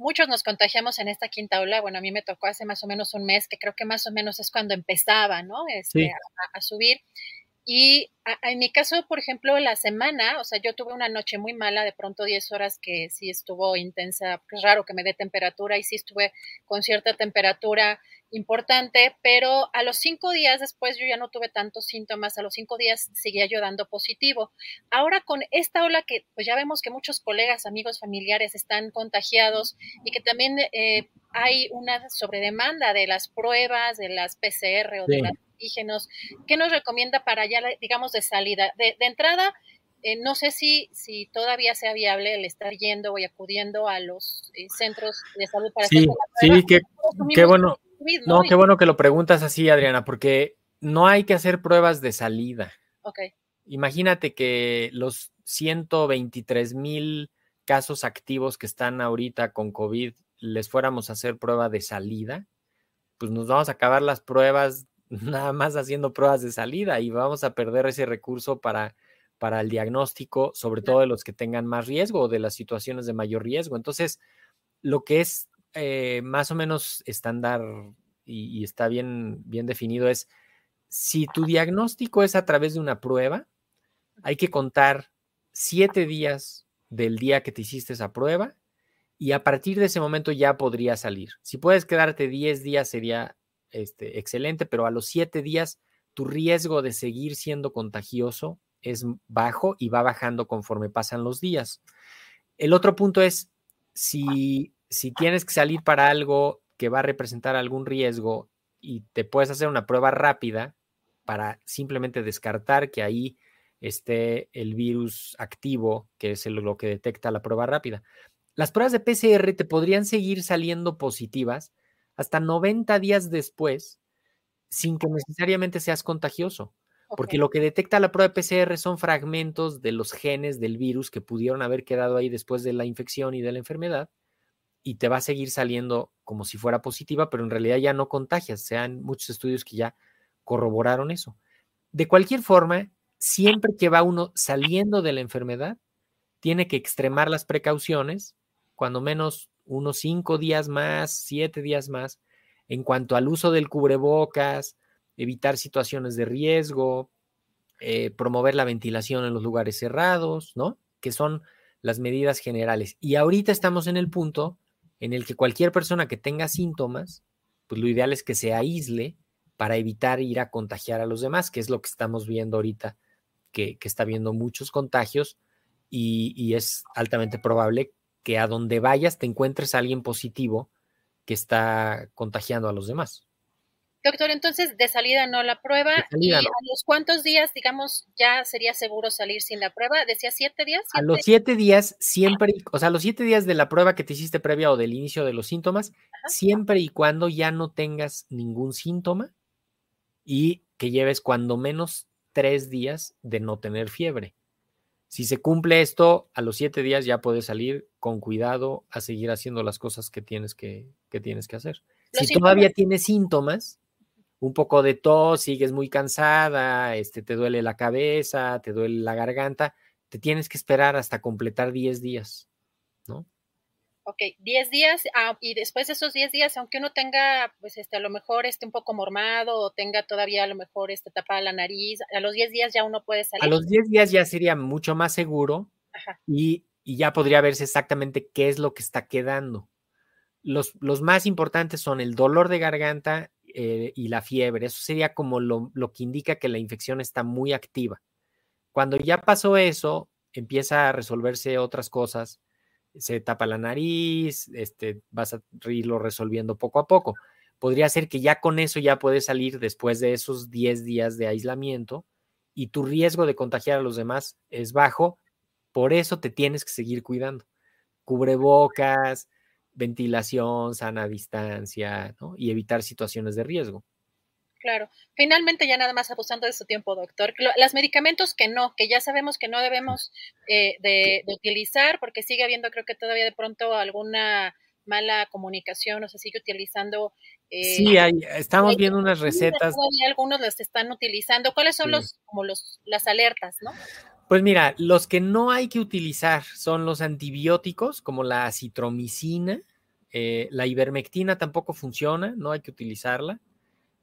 muchos nos contagiamos en esta quinta ola. Bueno, a mí me tocó hace más o menos un mes, que creo que más o menos es cuando empezaba, ¿no? Este, a, subir. Y en mi caso, por ejemplo, la semana, o sea, yo tuve una noche muy mala, de pronto 10 horas que sí estuvo intensa, es raro que me dé temperatura y sí estuve con cierta temperatura importante, pero a los cinco días después yo ya no tuve tantos síntomas, a los cinco días seguía yo dando positivo. Ahora con esta ola que pues ya vemos que muchos colegas, amigos, familiares están contagiados y que también eh, hay una sobredemanda de las pruebas, de las PCR o de los antígenos, ¿qué nos recomienda para ya, digamos, de salida? De, entrada, eh, no sé si, si todavía sea viable el estar yendo y acudiendo a los eh, centros de salud para sí, hacer. Sí, qué bueno no, qué bueno que lo preguntas así, Adriana, porque no hay que hacer pruebas de salida. Ok. Imagínate que los 123 mil casos activos que están ahorita con COVID les fuéramos a hacer prueba de salida, pues nos vamos a acabar las pruebas nada más haciendo pruebas de salida y vamos a perder ese recurso para, para el diagnóstico, sobre todo de los que tengan más riesgo o de las situaciones de mayor riesgo. Entonces, lo que es eh, más o menos estándar y, está bien, bien definido es, si tu diagnóstico es a través de una prueba, hay que contar siete días del día que te hiciste esa prueba y a partir de ese momento ya podría salir. Si puedes quedarte 10 días sería este, excelente, pero a los siete días tu riesgo de seguir siendo contagioso es bajo y va bajando conforme pasan los días. El otro punto es, si si tienes que salir para algo que va a representar algún riesgo y te puedes hacer una prueba rápida para simplemente descartar que ahí esté el virus activo, que es lo que detecta la prueba rápida. Las pruebas de PCR te podrían seguir saliendo positivas hasta 90 días después sin que necesariamente seas contagioso, porque lo que detecta la prueba de PCR son fragmentos de los genes del virus que pudieron haber quedado ahí después de la infección y de la enfermedad y te va a seguir saliendo como si fuera positiva, pero en realidad ya no contagias. Se han muchos estudios que ya corroboraron eso. De cualquier forma, siempre que va uno saliendo de la enfermedad, tiene que extremar las precauciones, cuando menos unos cinco días más, siete días más, en cuanto al uso del cubrebocas, evitar situaciones de riesgo, eh, promover la ventilación en los lugares cerrados, ¿no? Que son las medidas generales. Y ahorita estamos en el punto en el que cualquier persona que tenga síntomas, pues lo ideal es que se aísle para evitar ir a contagiar a los demás, que es lo que estamos viendo ahorita, que, está viendo muchos contagios y, y, es altamente probable que a donde vayas te encuentres a alguien positivo que está contagiando a los demás. Doctor, entonces de salida no la prueba. ¿Y a los cuántos días, digamos, ya sería seguro salir sin la prueba? ¿Decía siete días? A los siete días, siempre, o sea, a los siete días de la prueba que te hiciste previa o del inicio de los síntomas, siempre y cuando ya no tengas ningún síntoma y que lleves cuando menos tres días de no tener fiebre. Si se cumple esto, a los siete días ya puedes salir con cuidado a seguir haciendo las cosas que tienes que, que tienes que hacer. si todavía tienes síntomas, un poco de tos, sigues muy cansada, este, te duele la cabeza, te duele la garganta, te tienes que esperar hasta completar 10 días, ¿no? Ok, 10 días ah, y después de esos 10 días, aunque uno tenga, pues, este, a lo mejor esté un poco mormado o tenga todavía a lo mejor este, tapada la nariz, a los 10 días ya uno puede salir. A los 10 días ya sería mucho más seguro y, ya podría verse exactamente qué es lo que está quedando. Los, los más importantes son el dolor de garganta eh, y la fiebre. Eso sería como lo, lo que indica que la infección está muy activa. Cuando ya pasó eso, empieza a resolverse otras cosas se tapa la nariz, este, vas a irlo resolviendo poco a poco. Podría ser que ya con eso ya puedes salir después de esos 10 días de aislamiento y tu riesgo de contagiar a los demás es bajo, por eso te tienes que seguir cuidando. Cubrebocas, ventilación, sana distancia y evitar situaciones de riesgo. Claro. Finalmente, ya nada más abusando de su tiempo, doctor. Los medicamentos que no, que ya sabemos que no debemos eh, de, utilizar, porque sigue habiendo, creo que todavía de pronto alguna mala comunicación o se sigue utilizando. Eh, sí, hay, estamos viendo unas recetas. algunos las están utilizando. ¿Cuáles son los, como los, las alertas, no? Pues mira, los que no hay que utilizar son los antibióticos, como la acitromicina. Eh, la ivermectina tampoco funciona, no hay que utilizarla.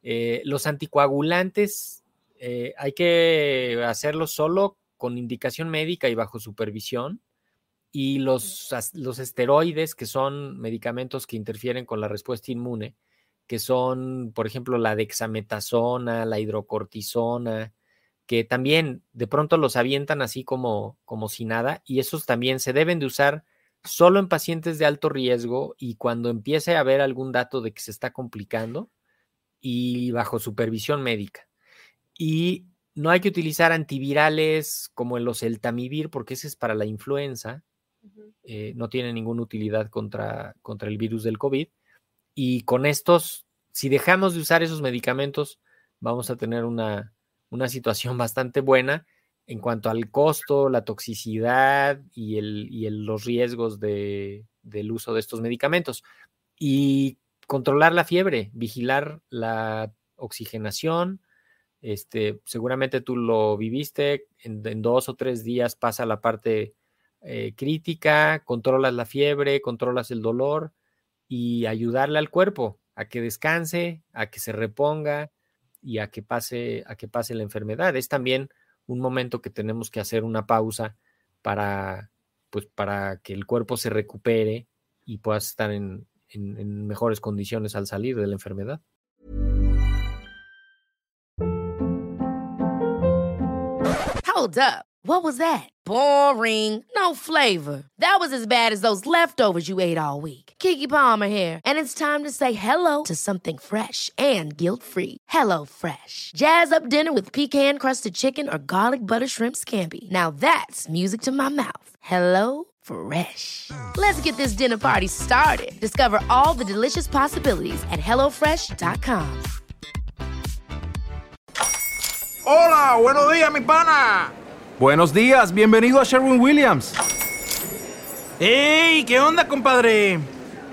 Eh, los anticoagulantes eh, hay que hacerlo solo con indicación médica y bajo supervisión. Y los, los esteroides, que son medicamentos que interfieren con la respuesta inmune, que son, por ejemplo, la dexametasona, la hidrocortisona, que también de pronto los avientan así como, como si nada, y esos también se deben de usar solo en pacientes de alto riesgo y cuando empiece a haber algún dato de que se está complicando, y bajo supervisión médica. Y no hay que utilizar antivirales como los Eltamivir, porque ese es para la influenza. Eh, no tiene ninguna utilidad contra, contra el virus del COVID. Y con estos, si dejamos de usar esos medicamentos, vamos a tener una, una situación bastante buena en cuanto al costo, la toxicidad y, el, y los riesgos de, del uso de estos medicamentos. Y controlar la fiebre, vigilar la oxigenación. Este, seguramente tú lo viviste, en, dos o tres días pasa la parte eh, crítica, controlas la fiebre, controlas el dolor y ayudarle al cuerpo a que descanse, a que se reponga y a que pase, a que pase la enfermedad. Es también un momento que tenemos que hacer una pausa para, pues, para que el cuerpo se recupere y puedas estar en, en, en mejores condiciones al salir de la enfermedad. Hold up. What was that? Boring. No flavor. That was as bad as those leftovers you ate all week. Kiki Palmer here, and it's time to say hello to something fresh and guilt-free. Hello Fresh. Jazz up dinner with pecan-crusted chicken or garlic butter shrimp scampi. Now that's music to my mouth. Hello Fresh. Let's get this dinner party started. Discover all the delicious possibilities at HelloFresh.com. Hola, buenos días, mi pana. Buenos días, bienvenido a Sherwin Williams. ¡Ey! ¿Qué onda, compadre?